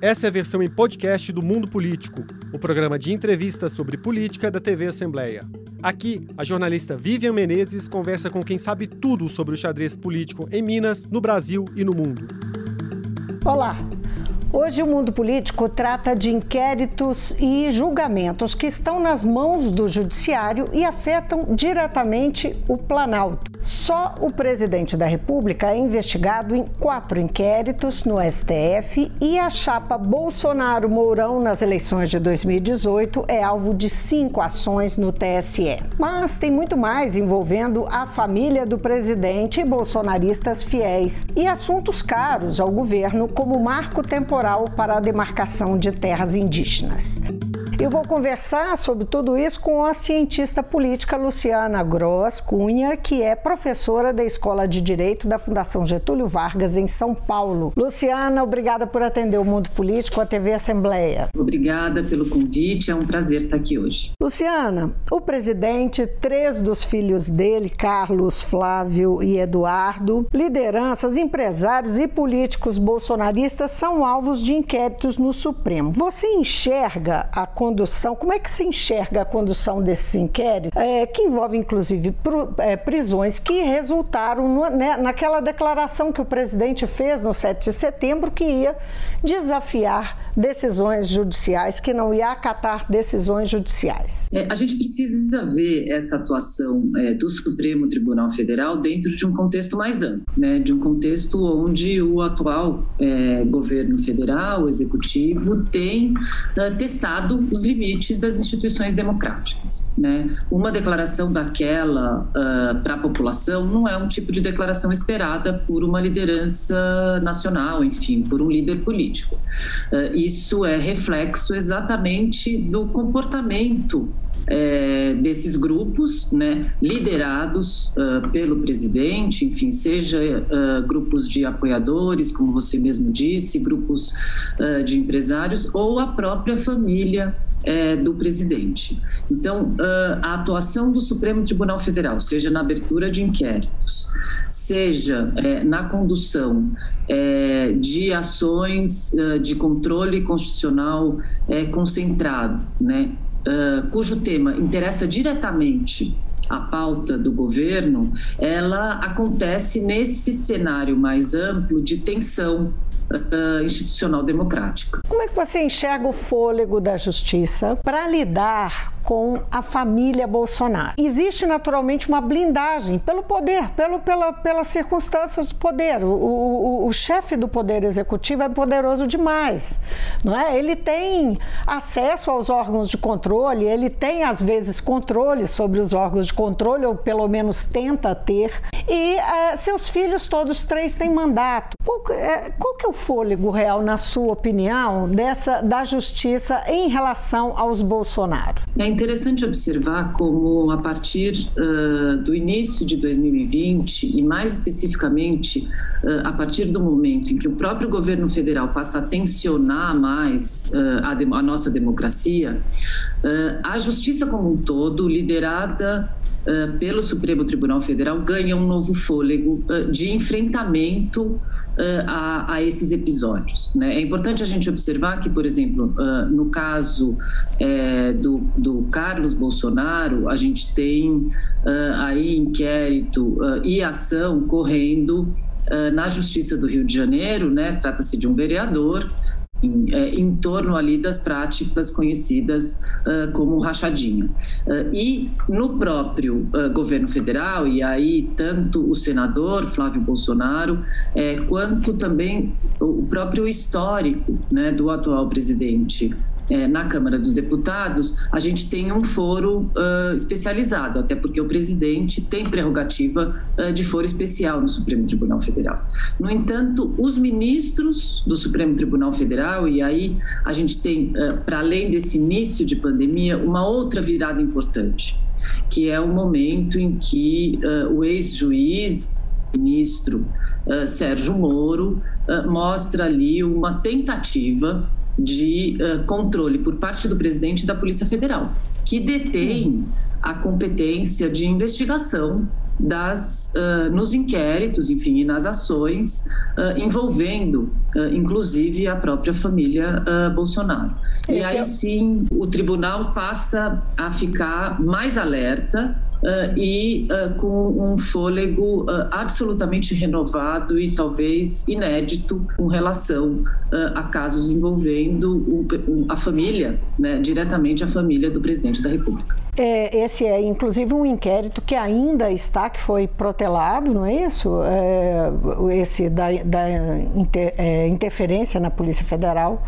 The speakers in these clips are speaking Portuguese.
Essa é a versão em podcast do Mundo Político, o programa de entrevistas sobre política da TV Assembleia. Aqui, a jornalista Vivian Menezes conversa com quem sabe tudo sobre o xadrez político em Minas, no Brasil e no mundo. Olá! Hoje o mundo político trata de inquéritos e julgamentos que estão nas mãos do judiciário e afetam diretamente o Planalto. Só o presidente da República é investigado em quatro inquéritos no STF e a chapa Bolsonaro-Mourão nas eleições de 2018 é alvo de cinco ações no TSE. Mas tem muito mais envolvendo a família do presidente e bolsonaristas fiéis e assuntos caros ao governo, como marco temporal para a demarcação de terras indígenas. Eu vou conversar sobre tudo isso com a cientista política Luciana Gross Cunha, que é professora da Escola de Direito da Fundação Getúlio Vargas, em São Paulo. Luciana, obrigada por atender o Mundo Político, a TV Assembleia. Obrigada pelo convite, é um prazer estar aqui hoje. Luciana, o presidente, três dos filhos dele, Carlos, Flávio e Eduardo, lideranças, empresários e políticos bolsonaristas são alvos de inquéritos no Supremo. Você enxerga a condução, como é que se enxerga a condução desses inquéritos, é, que envolve inclusive é, prisões que resultaram no, né, naquela declaração que o presidente fez no 7 de setembro que ia desafiar decisões judiciais, que não ia acatar decisões judiciais. É, a gente precisa ver essa atuação é, do Supremo Tribunal Federal dentro de um contexto mais amplo, né, de um contexto onde o atual é, governo federal, o executivo, tem é, testado limites das instituições democráticas. Né? Uma declaração daquela uh, para a população não é um tipo de declaração esperada por uma liderança nacional, enfim, por um líder político. Uh, isso é reflexo exatamente do comportamento é, desses grupos, né, liderados uh, pelo presidente, enfim, seja uh, grupos de apoiadores, como você mesmo disse, grupos uh, de empresários ou a própria família é, do presidente. Então, a atuação do Supremo Tribunal Federal, seja na abertura de inquéritos, seja é, na condução é, de ações de controle constitucional concentrado, né, cujo tema interessa diretamente a pauta do governo, ela acontece nesse cenário mais amplo de tensão uh, institucional democrática. Como é que você enxerga o fôlego da justiça para lidar com a família Bolsonaro? Existe naturalmente uma blindagem pelo poder, pelo, pela, pelas circunstâncias do poder. O, o, o chefe do poder executivo é poderoso demais, não é? Ele tem acesso aos órgãos de controle, ele tem às vezes controle sobre os órgãos de controle, ou pelo menos tenta ter. E uh, seus filhos todos três têm mandato. Qual, uh, qual que é o fôlego real, na sua opinião, dessa da justiça em relação aos Bolsonaro? É interessante observar como, a partir uh, do início de 2020, e mais especificamente uh, a partir do momento em que o próprio governo federal passa a tensionar mais uh, a, a, nossa democracia, a justiça como um todo, liderada pelo Supremo Tribunal Federal, ganha um novo fôlego de enfrentamento a, a, esses episódios. Né? É importante a gente observar que, por exemplo, uh, no caso do, do, Carlos Bolsonaro, a gente tem uh, aí inquérito uh, e ação correndo na Justiça do Rio de Janeiro, né? Trata-se de um vereador em, é, em, torno ali das práticas conhecidas uh, como rachadinha. Uh, e no próprio uh, governo federal, e aí tanto o senador Flávio Bolsonaro, é, quanto também o próprio histórico né, do atual presidente é, na Câmara dos Deputados, a gente tem um foro uh, especializado, até porque o presidente tem prerrogativa uh, de foro especial no Supremo Tribunal Federal. No entanto, os ministros do Supremo Tribunal Federal, e aí a gente tem, uh, para além desse início de pandemia, uma outra virada importante, que é o momento em que o ex-juiz ministro uh, Sérgio Moro uh, mostra ali uma tentativa de uh, controle por parte do presidente da Polícia Federal, que detém a competência de investigação das, uh, nos inquéritos, enfim, e nas ações uh, envolvendo, uh, inclusive, a própria família Bolsonaro. Esse e aí é... sim o tribunal passa a ficar mais alerta Uh, e uh, com um fôlego uh, absolutamente renovado e talvez inédito com relação a casos envolvendo o, a família, né, diretamente a família do presidente da República. É, esse é inclusive um inquérito que ainda está, que foi protelado, não é isso? É, esse da, da inter, é, interferência na Polícia Federal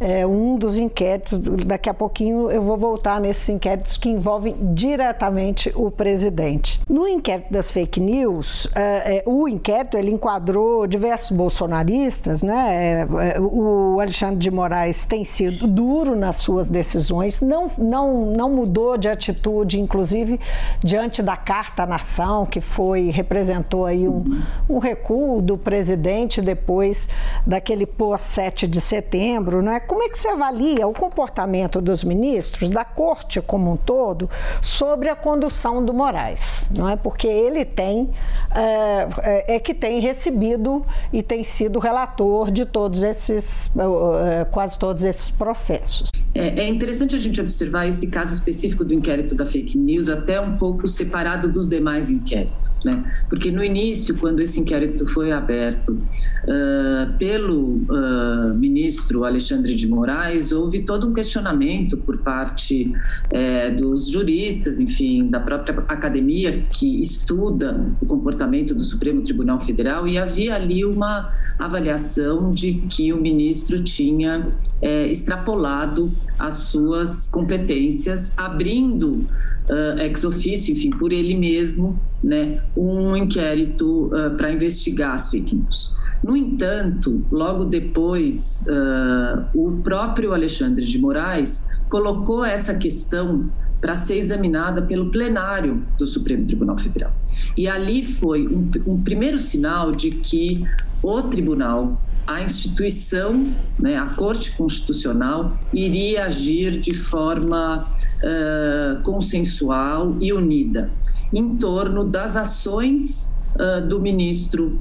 é um dos inquéritos. Daqui a pouquinho eu vou voltar nesses inquéritos que envolvem diretamente o presidente. No inquérito das fake news, é, é, o inquérito ele enquadrou diversos bolsonaristas, né? É, é, o Alexandre de Moraes tem sido duro nas suas decisões, não, não, não mudou de atitude, inclusive diante da Carta Nação, que foi representou aí um, um recuo do presidente depois daquele pós-7 de setembro, né? Como é que você avalia o comportamento dos ministros, da corte como um todo, sobre a condução do Moraes? Não é porque ele tem é, é, que tem recebido e tem sido relator de todos esses, é, quase todos esses processos. É, é interessante a gente observar esse caso específico do inquérito da fake news até um pouco separado dos demais inquéritos, né? Porque no início, quando esse inquérito foi aberto uh, pelo uh, ministro Alexandre de Moraes, houve todo um questionamento por parte é, dos juristas, enfim, da própria academia que estuda o comportamento do Supremo Tribunal Federal e havia ali uma avaliação de que o ministro tinha é, extrapolado as suas competências, abrindo uh, ex officio, enfim, por ele mesmo, né, um inquérito uh, para investigar as fake news. No entanto, logo depois, uh, o próprio Alexandre de Moraes colocou essa questão para ser examinada pelo plenário do Supremo Tribunal Federal. E ali foi um, um primeiro sinal de que o tribunal a instituição, né, a Corte Constitucional, iria agir de forma uh, consensual e unida em torno das ações uh, do ministro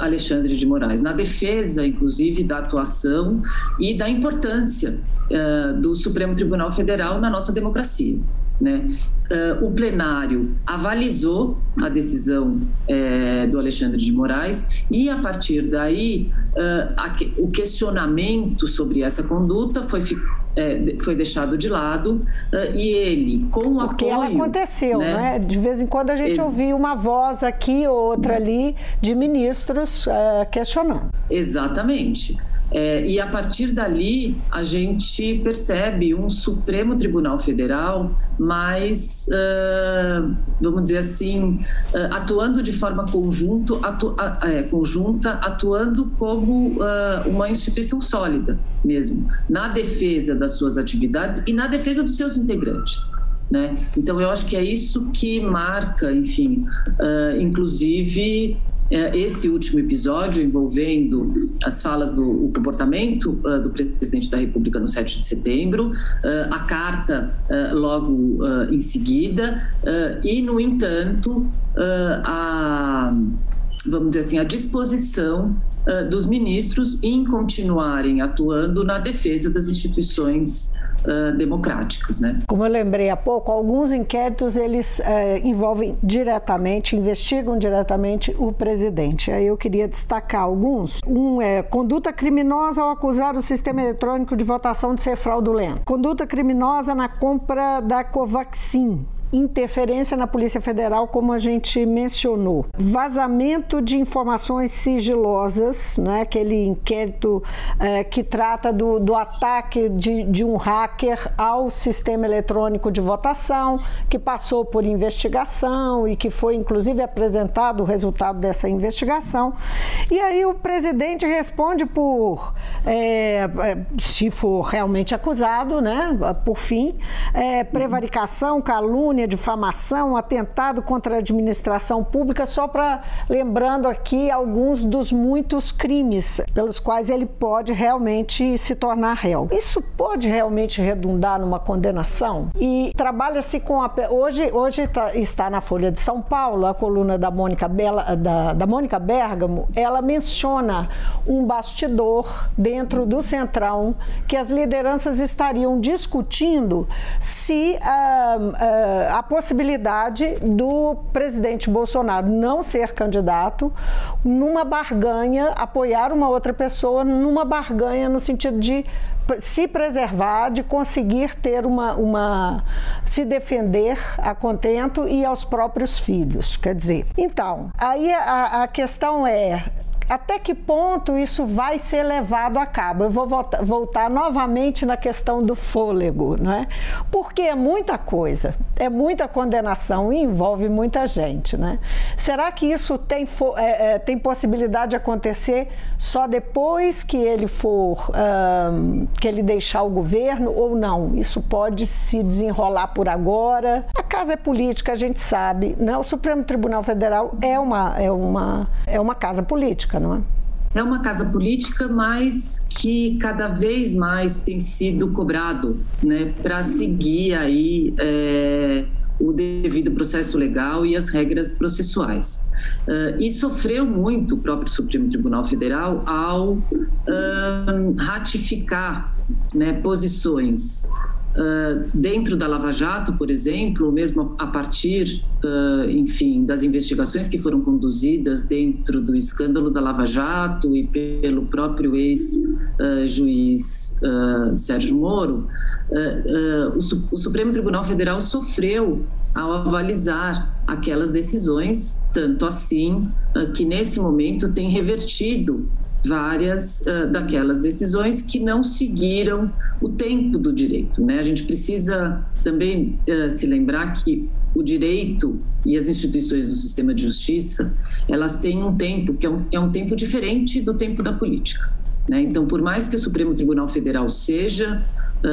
Alexandre de Moraes, na defesa, inclusive, da atuação e da importância do Supremo Tribunal Federal na nossa democracia. Né? O plenário avalizou a decisão é, do Alexandre de Moraes e, a partir daí, uh, a, o questionamento sobre essa conduta foi, é, foi deixado de lado uh, e ele, com o Porque apoio... Porque aconteceu, né? né? De vez em quando a gente Ex ouvia uma voz aqui, outra ali, de ministros questionando. Exatamente. É, e a partir dali, a gente percebe um Supremo Tribunal Federal mais, uh, vamos dizer assim, uh, atuando de forma conjunto, atu, é, conjunta, atuando como uma instituição sólida mesmo, na defesa das suas atividades e na defesa dos seus integrantes. Né? Então, eu acho que é isso que marca, enfim, inclusive é, esse último episódio envolvendo as falas do comportamento uh, do presidente da República no 7 de setembro, uh, a carta uh, logo em seguida, e, no entanto, a vamos dizer assim, a disposição uh, dos ministros em continuarem atuando na defesa das instituições uh, né? Como eu lembrei há pouco, alguns inquéritos eles uh, envolvem diretamente, investigam diretamente o presidente. Aí eu queria destacar alguns. Um é conduta criminosa ao acusar o sistema eletrônico de votação de ser fraudulento. Conduta criminosa na compra da Covaxin interferência na Polícia Federal, como a gente mencionou, vazamento de informações sigilosas, né? aquele inquérito é, que trata do, do ataque de, de um hacker ao sistema eletrônico de votação, que passou por investigação e que foi inclusive apresentado o resultado dessa investigação. E aí o presidente responde por, é, é se for realmente acusado, né? por fim, é, prevaricação, calúnia calúnia, difamação, atentado contra a administração pública, só para lembrando aqui alguns dos muitos crimes pelos quais ele pode realmente se tornar réu. Isso pode realmente redundar numa condenação? E trabalha-se com a hoje hoje tá, está na Folha de São Paulo a coluna da Mônica Bela, da, da Mônica Bergamo, ela menciona um bastidor dentro do Centrão que as lideranças estariam discutindo se uh, uh, a possibilidade do presidente Bolsonaro não ser candidato numa barganha, apoiar uma outra pessoa numa barganha no sentido de se preservar, de conseguir ter uma, uma se defender a contento e aos próprios filhos. Quer dizer, então, aí a, a questão é até que ponto isso vai ser levado a cabo? Eu vou voltar, voltar, novamente na questão do fôlego, né? Porque é muita coisa, é muita condenação e envolve muita gente, né? Será que isso tem, é, é, tem possibilidade de acontecer só depois que ele for, um, que ele deixar o governo ou não? Isso pode se desenrolar por agora. A casa é política, a gente sabe, né? O Supremo Tribunal Federal é uma, é uma, é uma casa política política, não é? É uma casa política, mas que cada vez mais tem sido cobrado, né, para seguir aí é, o devido processo legal e as regras processuais. Uh, e sofreu muito o próprio Supremo Tribunal Federal ao uh, ratificar né, posições Dentro da Lava Jato, por exemplo, ou mesmo a partir, uh, enfim, das investigações que foram conduzidas dentro do escândalo da Lava Jato e pelo próprio ex-juiz Sérgio Moro, o, o Supremo Tribunal Federal sofreu ao avalizar aquelas decisões, tanto assim que nesse momento tem revertido várias uh, daquelas decisões que não seguiram o tempo do direito. Né? A gente precisa também uh, se lembrar que o direito e as instituições do sistema de justiça elas têm um tempo que é um, é um tempo diferente do tempo da política. Né? Então, por mais que o Supremo Tribunal Federal seja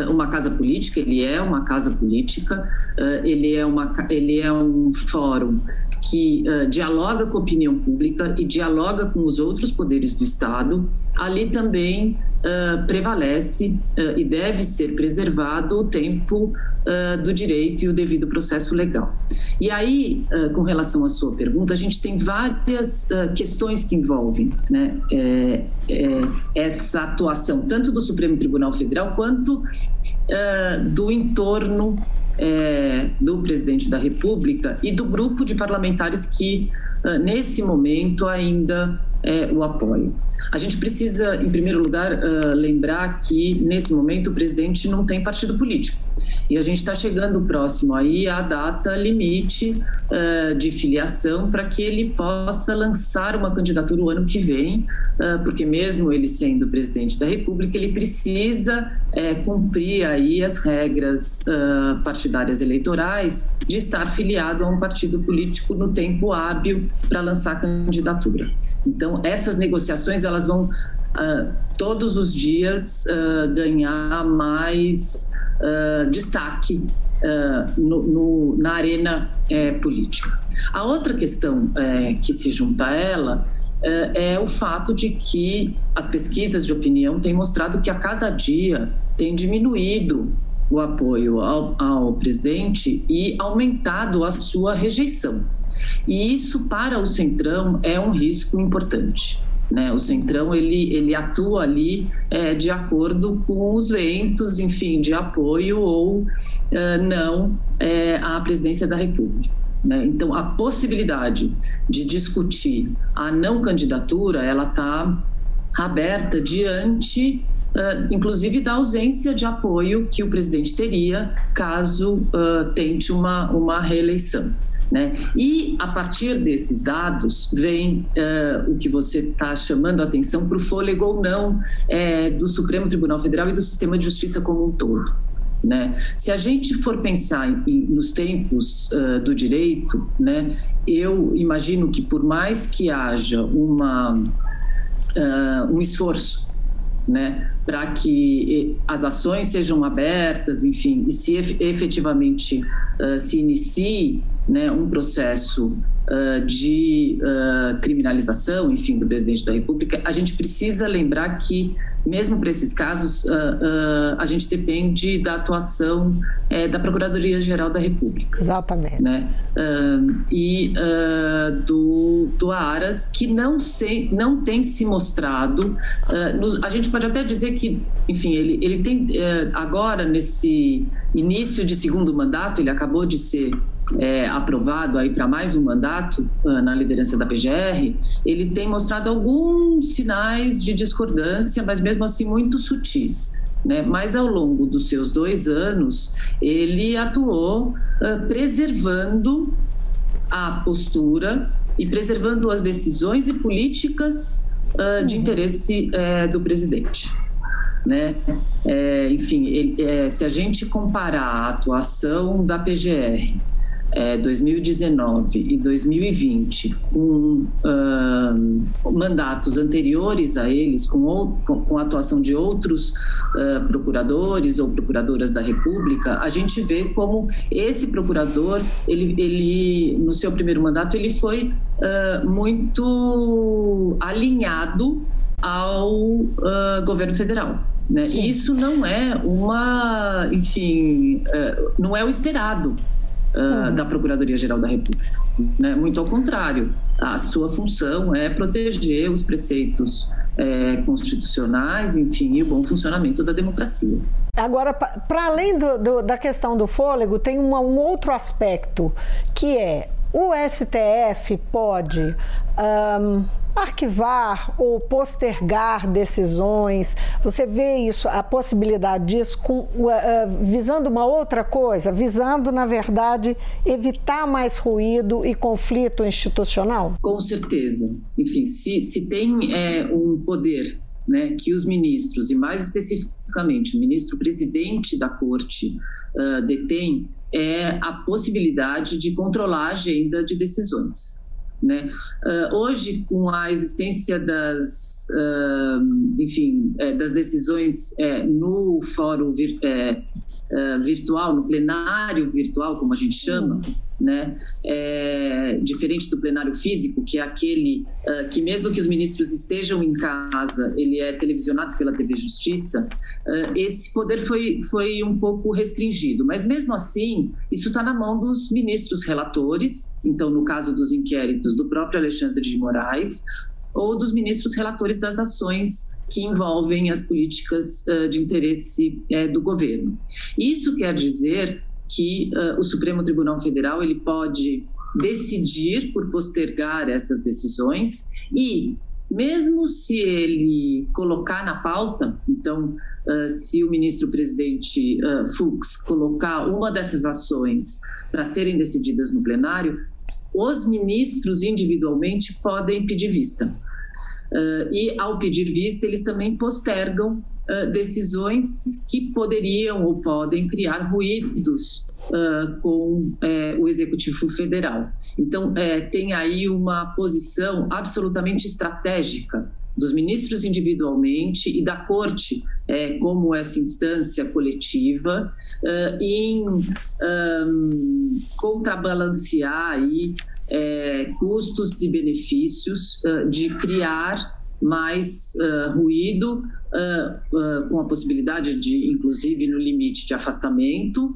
uma casa política, ele é uma casa política, uh, ele, é uma, ele é um fórum que uh, dialoga com a opinião pública e dialoga com os outros poderes do Estado, ali também uh, prevalece uh, e deve ser preservado o tempo do direito e o devido processo legal. E aí, com relação à sua pergunta, a gente tem várias questões que envolvem né, é, é, essa atuação, tanto do Supremo Tribunal Federal quanto do entorno é, do presidente da República e do grupo de parlamentares que, uh, nesse momento, ainda é, o apoio. A gente precisa, em primeiro lugar, uh, lembrar que, nesse momento, o presidente não tem partido político. E a gente está chegando próximo aí à data limite uh, de filiação para que ele possa lançar uma candidatura o ano que vem, uh, porque mesmo ele sendo presidente da República, ele precisa cumprir aí as regras partidárias eleitorais de estar filiado a um partido político no tempo hábil para lançar a candidatura. Então, essas negociações elas vão todos os dias ganhar mais uh, destaque uh, no, no, na arena uh, política. A outra questão eh, que se junta a ela é o fato de que as pesquisas de opinião têm mostrado que a cada dia tem diminuído o apoio ao, ao, presidente e aumentado a sua rejeição. E isso, para o Centrão, é um risco importante. Né? O Centrão ele, ele atua ali é, de acordo com os ventos, enfim, de apoio ou é, não é, à presidência da República. Né? Então, a possibilidade de discutir a não candidatura, ela está aberta diante Uh, inclusive da ausência de apoio que o presidente teria caso uh, tente uma, uma reeleição. Né? E a partir desses dados vem uh, o que você está chamando a atenção para o fôlego ou não é, do Supremo Tribunal Federal e do sistema de justiça como um todo. Né? Se a gente for pensar em, nos tempos uh, do direito, né, eu imagino que por mais que haja uma, uh, um esforço né, para que as ações sejam abertas, enfim, e se efetivamente uh, se inicie né, um processo uh, de uh, criminalização, enfim, do presidente da República, a gente precisa lembrar que mesmo para esses casos, uh, a gente depende da atuação uh, da Procuradoria-Geral da República. Exatamente. Né? e do, do ARAS, que não, se, não tem se mostrado. Nos, a gente pode até dizer que, enfim, ele, ele tem agora, nesse início de segundo mandato, ele acabou de ser é, aprovado aí para mais um mandato uh, na liderança da PGR, ele tem mostrado alguns sinais de discordância, mas mesmo assim muito sutis. Né? Mas ao longo dos seus dois anos, ele atuou uh, preservando a postura e preservando as decisões e políticas uh, de interesse uh, do presidente. Né? É, enfim, ele, é, se a gente comparar a atuação da PGR é, 2019 e 2020 com uh, mandatos anteriores a eles, com, com, com a atuação de outros uh, procuradores ou procuradoras da República, a gente vê como esse procurador, ele, ele no seu primeiro mandato, ele foi uh, muito alinhado ao governo federal. Né? Isso não é uma, enfim, não é o esperado uh, da Procuradoria-Geral da República. Né? Muito ao contrário, a sua função é proteger os preceitos é, constitucionais, enfim, e o bom funcionamento da democracia. Agora, para além do, do, da questão do fôlego, tem uma, um outro aspecto que é o STF pode um, arquivar ou postergar decisões. Você vê isso, a possibilidade disso, com, uh, uh, visando uma outra coisa, visando, na verdade, evitar mais ruído e conflito institucional? Com certeza. Enfim, se, se tem é, um poder né, que os ministros, e mais especificamente o ministro presidente da corte, uh, detém é a possibilidade de controlar a agenda de decisões. Né? Uh, hoje, com a existência das, uh, enfim, é, das decisões é, no fórum vir, é, virtual, no plenário virtual, como a gente chama, né? É, diferente do plenário físico, que é aquele uh, que mesmo que os ministros estejam em casa, ele é televisionado pela TV Justiça, uh, esse poder foi, foi um pouco restringido. Mas mesmo assim, isso está na mão dos ministros relatores, então no caso dos inquéritos do próprio Alexandre de Moraes, ou dos ministros relatores das ações que envolvem as políticas uh, de interesse do governo. Isso quer dizer que uh, o Supremo Tribunal Federal ele pode decidir por postergar essas decisões e mesmo se ele colocar na pauta, então, uh, se o ministro-presidente uh, Fux colocar uma dessas ações para serem decididas no plenário, os ministros individualmente podem pedir vista. Uh, e, ao pedir vista, eles também postergam decisões que poderiam ou podem criar ruídos uh, com uh, o Executivo Federal. Então, eh, tem aí uma posição absolutamente estratégica dos ministros individualmente e da corte é, como essa instância coletiva uh, em um, contrabalancear aí custos e benefícios uh, de criar mais uh, ruído, uh, uh, com a possibilidade de, inclusive, no limite de afastamento,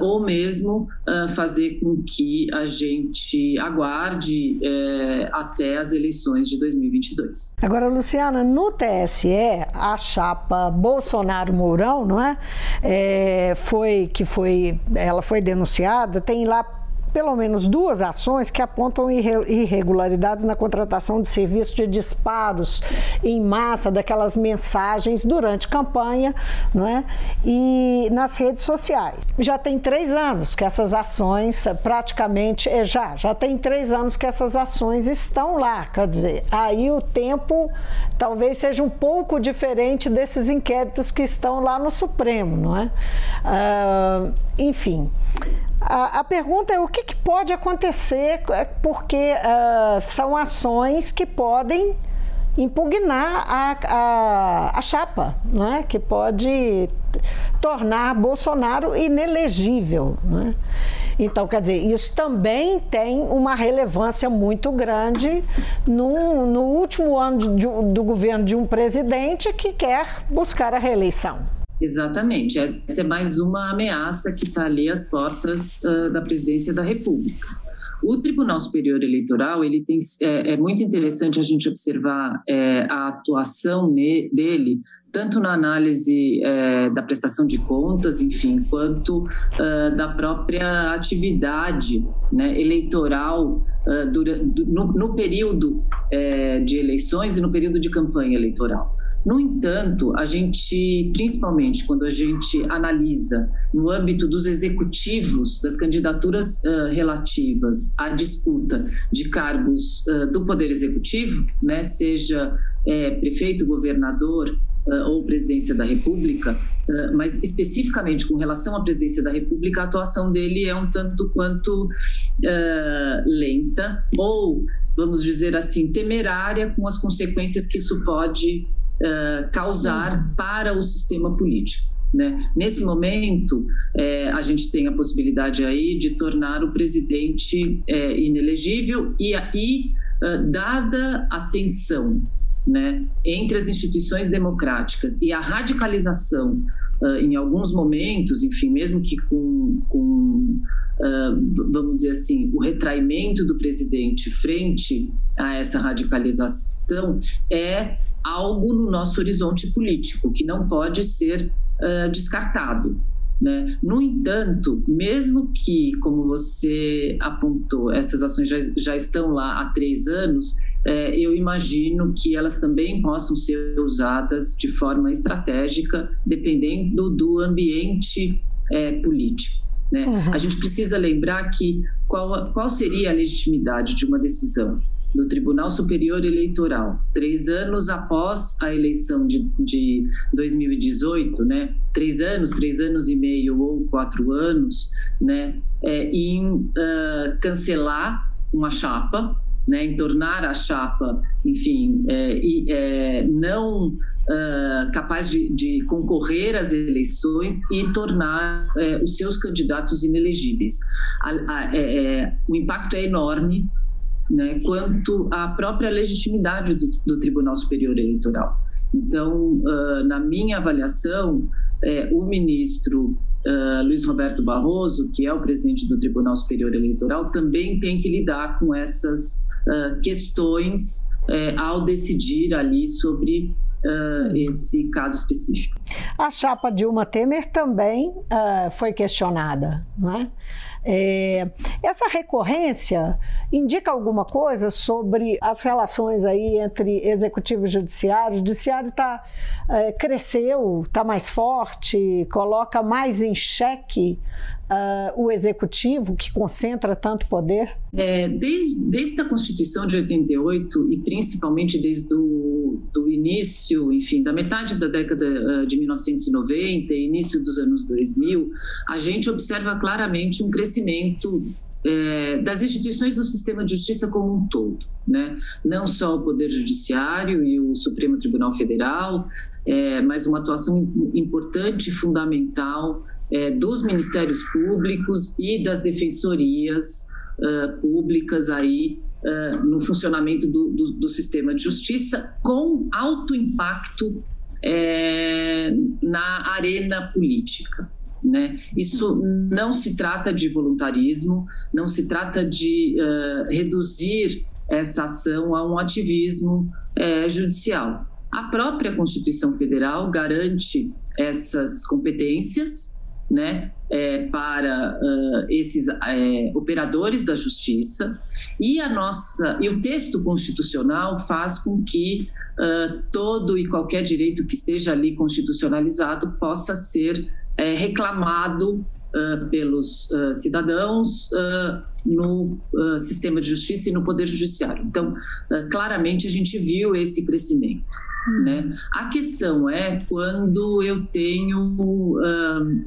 ou mesmo fazer com que a gente aguarde eh, até as eleições de 2022. Agora, Luciana, no TSE, a chapa Bolsonaro-Mourão, não é? é? Foi que foi, ela foi denunciada, tem lá pelo menos duas ações que apontam irregularidades na contratação de serviço de disparos em massa daquelas mensagens durante campanha né, e nas redes sociais. Já tem três anos que essas ações praticamente, é, já, já tem três anos que essas ações estão lá, quer dizer, aí o tempo talvez seja um pouco diferente desses inquéritos que estão lá no Supremo, não é? Uh, enfim, a, pergunta é o que, que pode acontecer, é, porque uh, são ações que podem impugnar a, a, a chapa, né? que pode tornar Bolsonaro inelegível. Né? Então, quer dizer, isso também tem uma relevância muito grande no, no último ano de, do governo de um presidente que quer buscar a reeleição. Exatamente. Essa é mais uma ameaça que está ali às portas uh, da presidência da República. O Tribunal Superior Eleitoral ele tem, é, é muito interessante a gente observar é, a atuação ne, dele tanto na análise é, da prestação de contas, enfim, quanto uh, da própria atividade né, eleitoral uh, durante, no, no, período é, de eleições e no período de campanha eleitoral. No entanto, a gente, principalmente quando a gente analisa no âmbito dos executivos, das candidaturas uh, relativas à disputa de cargos uh, do Poder Executivo, né, seja é, prefeito, governador uh, ou presidência da República, mas especificamente com relação à presidência da República, a atuação dele é um tanto quanto lenta ou, vamos dizer assim, temerária com as consequências que isso pode uh, causar uhum. para o sistema político. Né? Nesse momento, é, a gente tem a possibilidade aí de tornar o presidente é, inelegível e aí, uh, dada a tensão né, entre as instituições democráticas e a radicalização uh, em alguns momentos, enfim, mesmo que com, com uh, vamos dizer assim, o retraimento do presidente frente a essa radicalização, é algo no nosso horizonte político que não pode ser uh, descartado. Né? No entanto, mesmo que, como você apontou, essas ações já, já estão lá há três anos, é, eu imagino que elas também possam ser usadas de forma estratégica, dependendo do ambiente é, político. Né? Uhum. A gente precisa lembrar que qual, qual seria a legitimidade de uma decisão? Do Tribunal Superior Eleitoral, três anos após a eleição de, de 2018, né, três anos, três anos e meio ou quatro anos, né, é, em uh, cancelar uma chapa, né, em tornar a chapa, enfim, é, é, não uh, capaz de, de, concorrer às eleições e tornar é, os seus candidatos inelegíveis. A, a, é, é, o impacto é enorme né, quanto à própria legitimidade do, do Tribunal Superior Eleitoral. Então, uh, na minha avaliação, é, o ministro uh, Luiz Roberto Barroso, que é o presidente do Tribunal Superior Eleitoral, também tem que lidar com essas uh, questões é, ao decidir ali sobre esse caso específico. A chapa Dilma Temer também uh, foi questionada, né? É, essa recorrência indica alguma coisa sobre as relações aí entre executivo e judiciário? O judiciário está é, cresceu, está mais forte, coloca mais em xeque uh, o executivo que concentra tanto poder? É, desde, desde a Constituição de 88 e principalmente desde o do início, enfim, da metade da década de 1990 e início dos anos 2000, a gente observa claramente um crescimento é, das instituições do sistema de justiça como um todo, né? Não só o Poder Judiciário e o Supremo Tribunal Federal, é, mas uma atuação importante e fundamental é, dos ministérios públicos e das defensorias uh, públicas aí uh, no funcionamento do, do, do, sistema de justiça com alto impacto é, na arena política. Né? Isso não se trata de voluntarismo, não se trata de uh, reduzir essa ação a um ativismo é, judicial. A própria Constituição Federal garante essas competências né, é, para uh, esses é, operadores da justiça e a nossa e o texto constitucional faz com que uh, todo e qualquer direito que esteja ali constitucionalizado possa ser é, reclamado uh, pelos cidadãos no sistema de justiça e no poder judiciário. Então, claramente a gente viu esse crescimento. Hum. Né? A questão é quando eu tenho,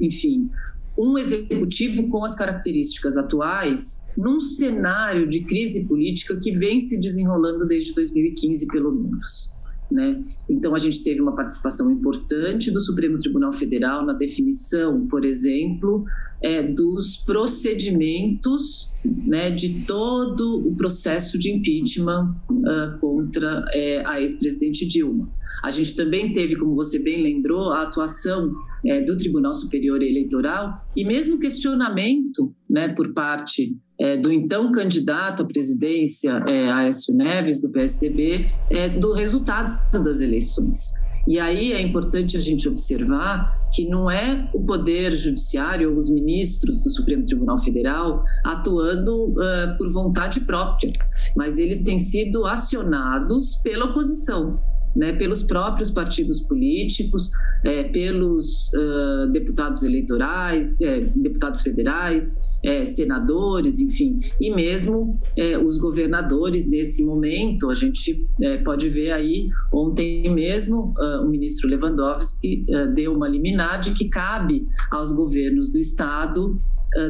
enfim, um executivo com as características atuais num cenário de crise política que vem se desenrolando desde 2015, pelo menos. Né? Então, a gente teve uma participação importante do Supremo Tribunal Federal na definição, por exemplo, é, dos procedimentos né, de todo o processo de impeachment uh, contra é, a ex-presidente Dilma. A gente também teve, como você bem lembrou, a atuação é, do Tribunal Superior Eleitoral e mesmo questionamento né, por parte é, do então candidato à presidência, é, Aécio Neves, do PSDB, é, do resultado das eleições. E aí é importante a gente observar que não é o Poder Judiciário ou os ministros do Supremo Tribunal Federal atuando uh, por vontade própria, mas eles têm sido acionados pela oposição né, pelos próprios partidos políticos, é, pelos uh, deputados eleitorais, é, deputados federais, é, senadores, enfim, e mesmo é, os governadores nesse momento. A gente é, pode ver aí, ontem mesmo, uh, o ministro Lewandowski uh, deu uma liminar de que cabe aos governos do Estado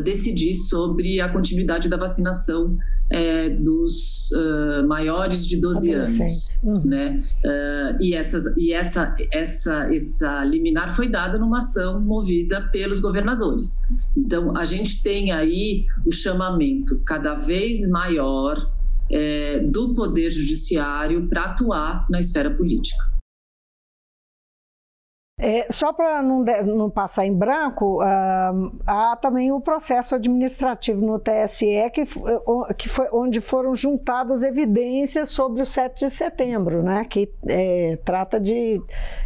decidir sobre a continuidade da vacinação é, dos uh, maiores de 12 anos, uhum. né? Uh, e essas, e essa, essa, essa liminar foi dada numa ação movida pelos governadores. Então a gente tem aí o chamamento cada vez maior é, do poder judiciário para atuar na esfera política. É, só para não, não, passar em branco, uh, há também o processo administrativo no TSE, que, que foi onde foram juntadas evidências sobre o 7 de setembro, né, que é, trata de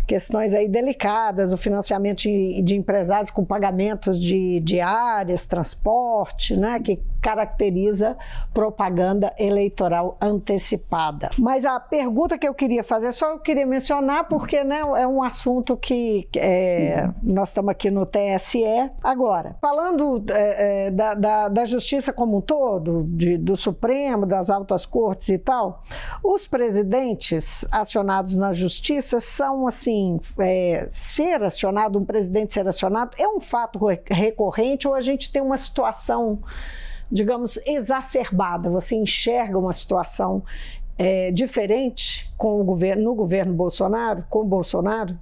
questões aí delicadas, o financiamento de, de empresários com pagamentos de diárias, transporte, né, que caracteriza propaganda eleitoral antecipada. Mas a pergunta que eu queria fazer, só eu queria mencionar, porque né, é um assunto que é, nós estamos aqui no TSE. Agora, falando é, é, da, da, da, justiça como um todo, de, do Supremo, das altas cortes e tal, os presidentes acionados na justiça são assim é, ser acionado, um presidente ser acionado, é um fato recorrente ou a gente tem uma situação, digamos, exacerbada? Você enxerga uma situação é, diferente com o governo, no governo Bolsonaro, com Bolsonaro?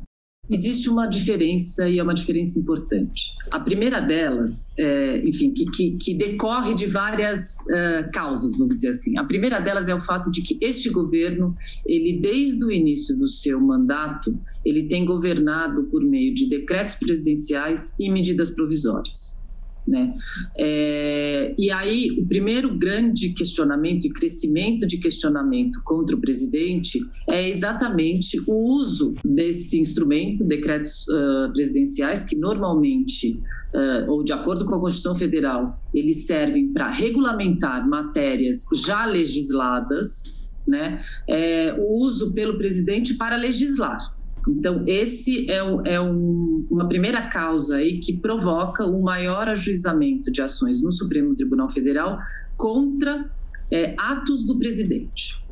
Existe uma diferença e é uma diferença importante. A primeira delas, é, enfim, que, que, que, decorre de várias uh, causas, vamos dizer assim. A primeira delas é o fato de que este governo, ele desde o início do seu mandato, ele tem governado por meio de decretos presidenciais e medidas provisórias. Né? É, e aí, o primeiro grande questionamento e crescimento de questionamento contra o presidente é exatamente o uso desse instrumento, decretos uh, presidenciais, que normalmente, uh, ou de acordo com a Constituição Federal, eles servem para regulamentar matérias já legisladas, né? É, o uso pelo presidente para legislar. Então, esse é, é um, uma primeira causa aí que provoca o maior ajuizamento de ações no Supremo Tribunal Federal contra é, atos do presidente.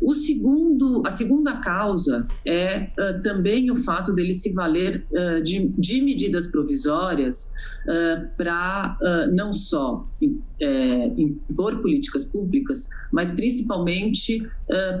O segundo, a segunda causa é uh, também o fato dele se valer uh, de, de, medidas provisórias uh, para não só é, impor políticas públicas, mas principalmente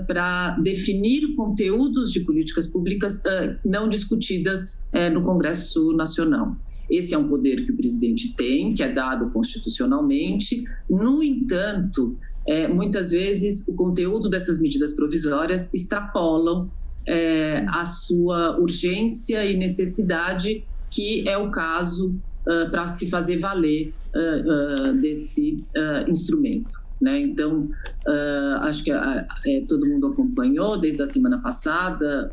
para definir conteúdos de políticas públicas não discutidas no Congresso Nacional. Esse é um poder que o presidente tem, que é dado constitucionalmente. No entanto, é, muitas vezes o conteúdo dessas medidas provisórias extrapolam é, a sua urgência e necessidade, que é o caso uh, para se fazer valer uh, uh, desse instrumento. Né? Então, acho que é, todo mundo acompanhou desde a semana passada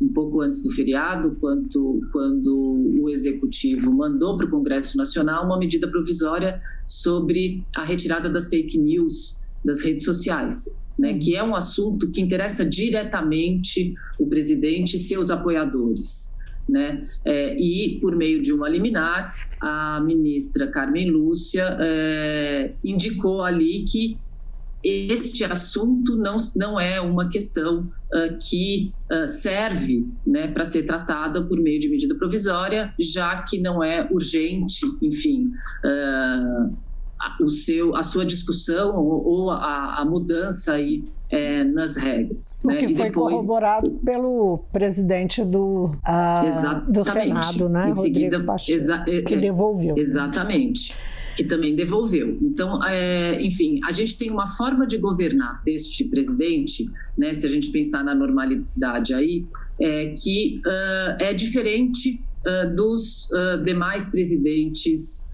um pouco antes do feriado, quando, quando o Executivo mandou para o Congresso Nacional uma medida provisória sobre a retirada das fake news das redes sociais, né, que é um assunto que interessa diretamente o presidente e seus apoiadores. Né? É, e, por meio de uma liminar, a ministra Carmen Lúcia é, indicou ali que este assunto não, não é uma questão uh, que uh, serve né, para ser tratada por meio de medida provisória, já que não é urgente, enfim, uh, o seu, a sua discussão ou, ou a, a, mudança aí é, nas regras. O né? que e foi depois... corroborado pelo presidente do, do Senado, né, Em seguida, Pacheco, que devolveu. Exatamente que também devolveu. Então, é, enfim, a gente tem uma forma de governar deste presidente, né, se a gente pensar na normalidade aí, é, que uh, é diferente uh, dos uh, demais presidentes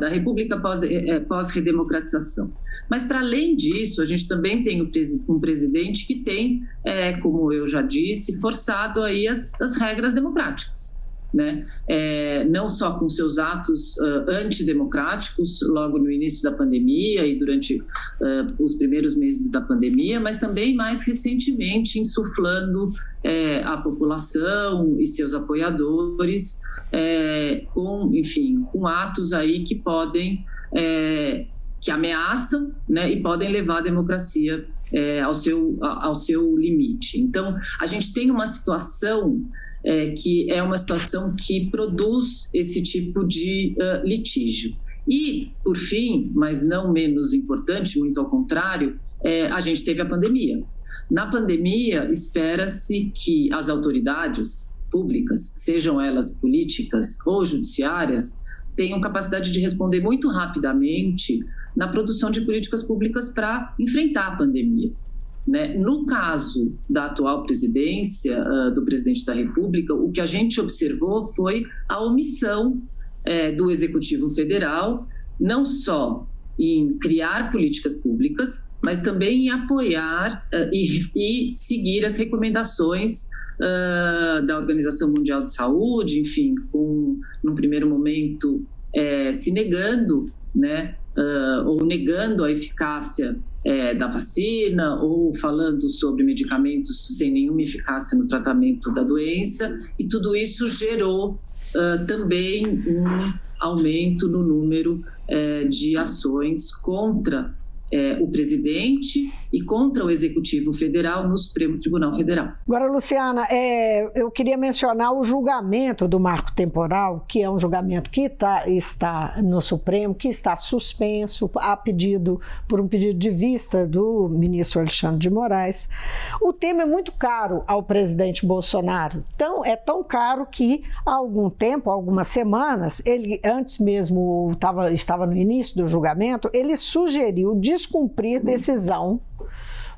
da República pós-redemocratização. Pós Mas, para além disso, a gente também tem um presidente que tem, é, como eu já disse, forçado aí as, as regras democráticas né? É, não só com seus atos uh, antidemocráticos logo no início da pandemia e durante uh, os primeiros meses da pandemia, mas também mais recentemente insuflando é, a população e seus apoiadores é, com, enfim, com atos aí que podem é, que ameaçam né, e podem levar a democracia é, ao, seu, ao seu limite. Então, a gente tem uma situação é, que é uma situação que produz esse tipo de uh, litígio. E, por fim, mas não menos importante, muito ao contrário, é, a gente teve a pandemia. Na pandemia, espera-se que as autoridades públicas, sejam elas políticas ou judiciárias, tenham capacidade de responder muito rapidamente na produção de políticas públicas para enfrentar a pandemia. Né? No caso da atual presidência uh, do presidente da República, o que a gente observou foi a omissão uh, do Executivo Federal, não só em criar políticas públicas, mas também em apoiar uh, e, e, seguir as recomendações da Organização Mundial de Saúde, enfim, com, num primeiro momento, eh, se negando, né, ou negando a eficácia é, da vacina ou falando sobre medicamentos sem nenhuma eficácia no tratamento da doença, e tudo isso gerou uh, também um aumento no número uh, de ações contra é, o presidente e contra o Executivo Federal no Supremo Tribunal Federal. Agora, Luciana, é, eu queria mencionar o julgamento do marco temporal, que é um julgamento que tá, está no Supremo, que está suspenso a pedido por um pedido de vista do ministro Alexandre de Moraes. O tema é muito caro ao presidente Bolsonaro. Então, é tão caro que há algum tempo, algumas semanas, ele antes mesmo tava, estava no início do julgamento, ele sugeriu descumprir decisão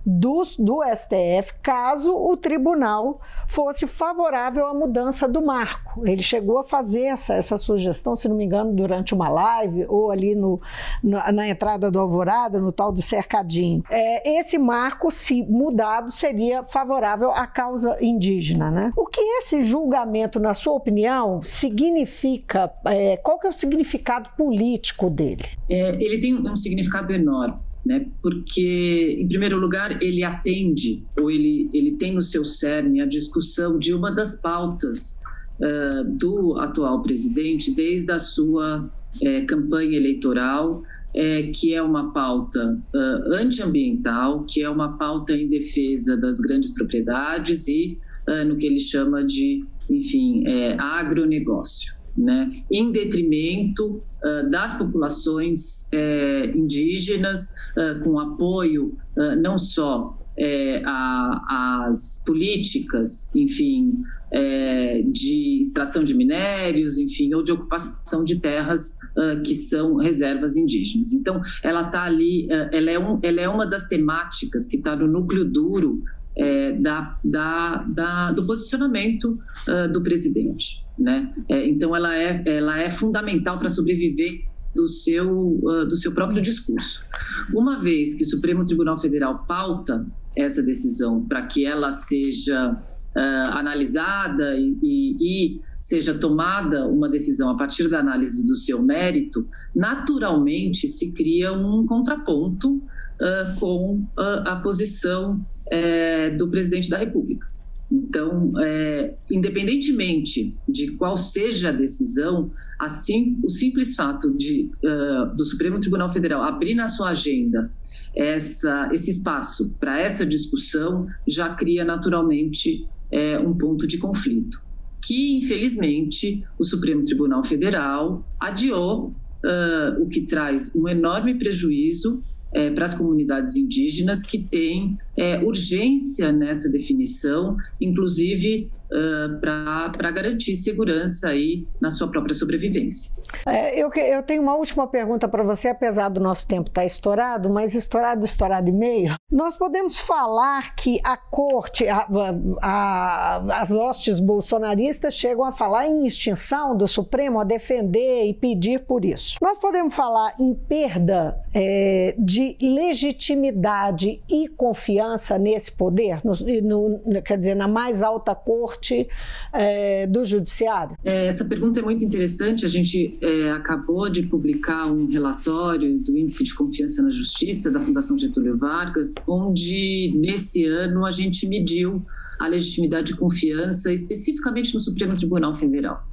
do, do STF caso o tribunal fosse favorável à mudança do marco. Ele chegou a fazer essa, essa sugestão, se não me engano, durante uma live ou ali no, na, na entrada do Alvorada, no tal do cercadinho. É, esse marco, se mudado, seria favorável à causa indígena. Né? O que esse julgamento, na sua opinião, significa? É, qual que é o significado político dele? É, ele tem um significado enorme né? porque, em primeiro lugar, ele atende, ou ele, ele tem no seu cerne a discussão de uma das pautas uh, do atual presidente desde a sua uh, campanha eleitoral, uh, que é uma pauta antiambiental, que é uma pauta em defesa das grandes propriedades e no que ele chama de, enfim, agronegócio né, em detrimento das populações uh, indígenas, uh, com apoio não só às políticas, enfim, de extração de minérios, enfim, ou de ocupação de terras que são reservas indígenas. Então, ela está ali, ela, é um, ela é uma das temáticas que está no núcleo duro é, da, da, da, do posicionamento uh, do presidente. Né? É, então, ela é, ela é fundamental para sobreviver do seu, uh, do seu próprio discurso. Uma vez que o Supremo Tribunal Federal pauta essa decisão para que ela seja uh, analisada e, e, e, seja tomada uma decisão a partir da análise do seu mérito, naturalmente se cria um contraponto uh, com a posição é, do presidente da República. Então, é, independentemente de qual seja a decisão, assim, o simples fato de uh, do Supremo Tribunal Federal abrir na sua agenda essa, esse espaço para essa discussão já cria naturalmente é, um ponto de conflito, que infelizmente o Supremo Tribunal Federal adiou, uh, o que traz um enorme prejuízo é, para as comunidades indígenas que têm é, urgência nessa definição, inclusive uh, para garantir segurança aí na sua própria sobrevivência. É, eu, eu tenho uma última pergunta para você, apesar do nosso tempo estar tá estourado, mas estourado, estourado e meio. Nós podemos falar que a corte, a, a, as hostes bolsonaristas chegam a falar em extinção do Supremo, a defender e pedir por isso. Nós podemos falar em perda é, de legitimidade e confiança nesse poder, no, no, quer dizer, na mais alta corte é, do judiciário? É, essa pergunta é muito interessante. A gente é, acabou de publicar um relatório do Índice de Confiança na Justiça da Fundação Getúlio Vargas, onde nesse ano a gente mediu a legitimidade e confiança, especificamente no Supremo Tribunal Federal.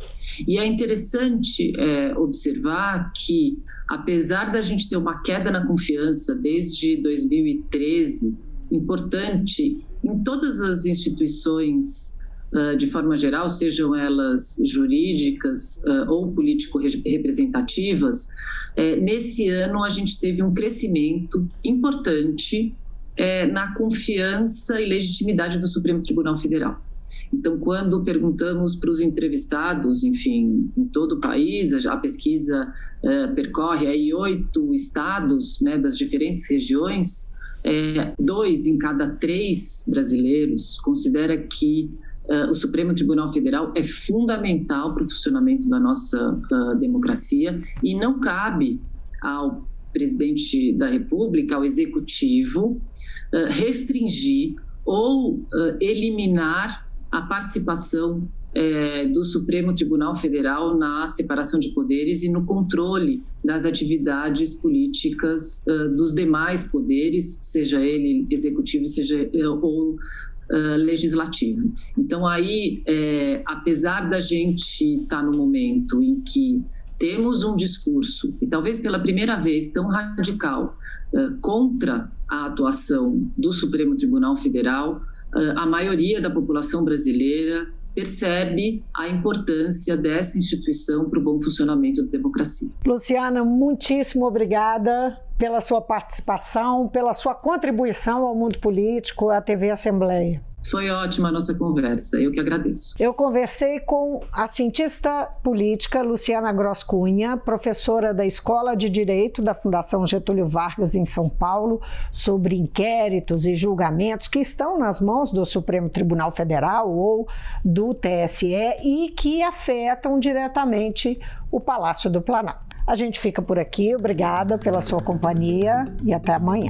E é interessante é, observar que, apesar da gente ter uma queda na confiança desde 2013, importante em todas as instituições ah, de forma geral, sejam elas jurídicas uh, ou político-representativas, é, nesse ano a gente teve um crescimento importante é, na confiança e legitimidade do Supremo Tribunal Federal. Então, quando perguntamos para os entrevistados, enfim, em todo o país, a, pesquisa uh, percorre aí oito estados né, das diferentes regiões, é, dois em cada três brasileiros considera que Uh, o Supremo Tribunal Federal é fundamental para o funcionamento da nossa uh, democracia e não cabe ao presidente da República, ao executivo, uh, restringir ou eliminar a participação eh, do Supremo Tribunal Federal na separação de poderes e no controle das atividades políticas dos demais poderes, seja ele executivo, seja ou uh, legislativo. Então, aí, é, apesar da gente estar tá no momento em que temos um discurso, e talvez pela primeira vez tão radical, uh, contra a atuação do Supremo Tribunal Federal, uh, a maioria da população brasileira percebe a importância dessa instituição para o bom funcionamento da democracia. Luciana, muitíssimo obrigada pela sua participação, pela sua contribuição ao mundo político, à TV Assembleia. Foi ótima a nossa conversa, eu que agradeço. Eu conversei com a cientista política Luciana Gross Cunha, professora da Escola de Direito da Fundação Getúlio Vargas em São Paulo, sobre inquéritos e julgamentos que estão nas mãos do Supremo Tribunal Federal ou do TSE e que afetam diretamente o Palácio do Planalto. A gente fica por aqui, obrigada pela sua companhia e até amanhã.